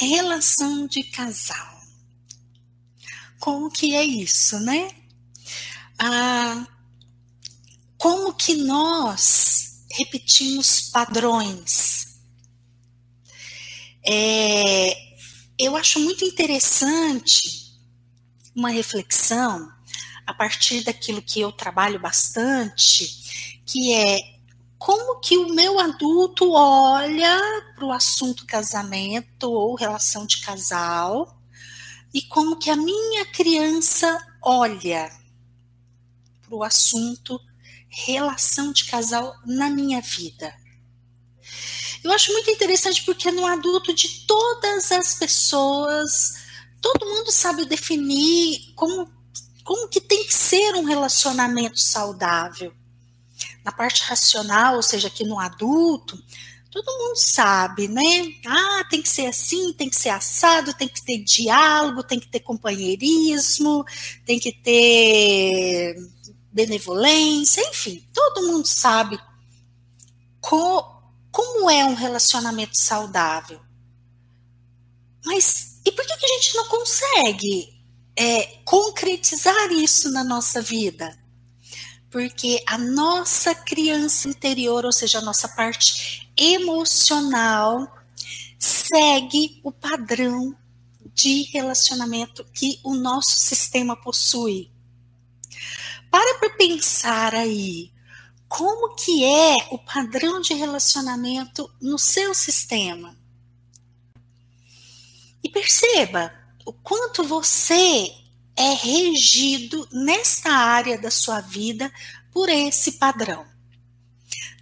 relação de casal. Como que é isso, né? Ah, como que nós repetimos padrões? É, eu acho muito interessante uma reflexão a partir daquilo que eu trabalho bastante, que é como que o meu adulto olha para o assunto casamento ou relação de casal e como que a minha criança olha para o assunto relação de casal na minha vida. Eu acho muito interessante porque no adulto de todas as pessoas, todo mundo sabe definir como, como que tem que ser um relacionamento saudável na parte racional, ou seja, aqui no adulto, todo mundo sabe, né? Ah, tem que ser assim, tem que ser assado, tem que ter diálogo, tem que ter companheirismo, tem que ter benevolência, enfim, todo mundo sabe co como é um relacionamento saudável. Mas e por que, que a gente não consegue é, concretizar isso na nossa vida? Porque a nossa criança interior, ou seja, a nossa parte emocional, segue o padrão de relacionamento que o nosso sistema possui. Para para pensar aí, como que é o padrão de relacionamento no seu sistema? E perceba o quanto você é regido nesta área da sua vida por esse padrão.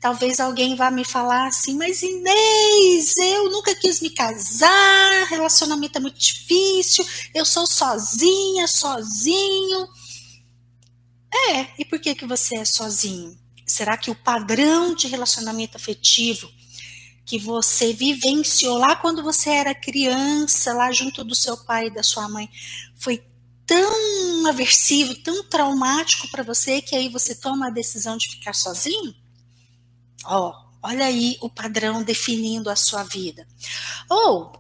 Talvez alguém vá me falar assim, mas Inês, eu nunca quis me casar, relacionamento é muito difícil, eu sou sozinha, sozinho. É, e por que, que você é sozinho? Será que o padrão de relacionamento afetivo que você vivenciou lá quando você era criança, lá junto do seu pai e da sua mãe, foi tão aversivo, tão traumático para você que aí você toma a decisão de ficar sozinho? Ó, olha aí o padrão definindo a sua vida. Ou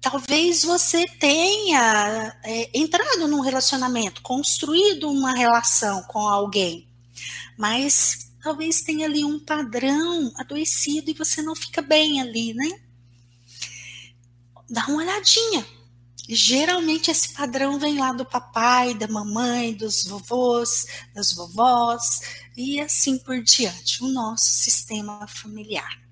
talvez você tenha é, entrado num relacionamento, construído uma relação com alguém, mas talvez tenha ali um padrão adoecido e você não fica bem ali, né? Dá uma olhadinha Geralmente esse padrão vem lá do papai, da mamãe, dos vovôs, das vovós e assim por diante, o nosso sistema familiar.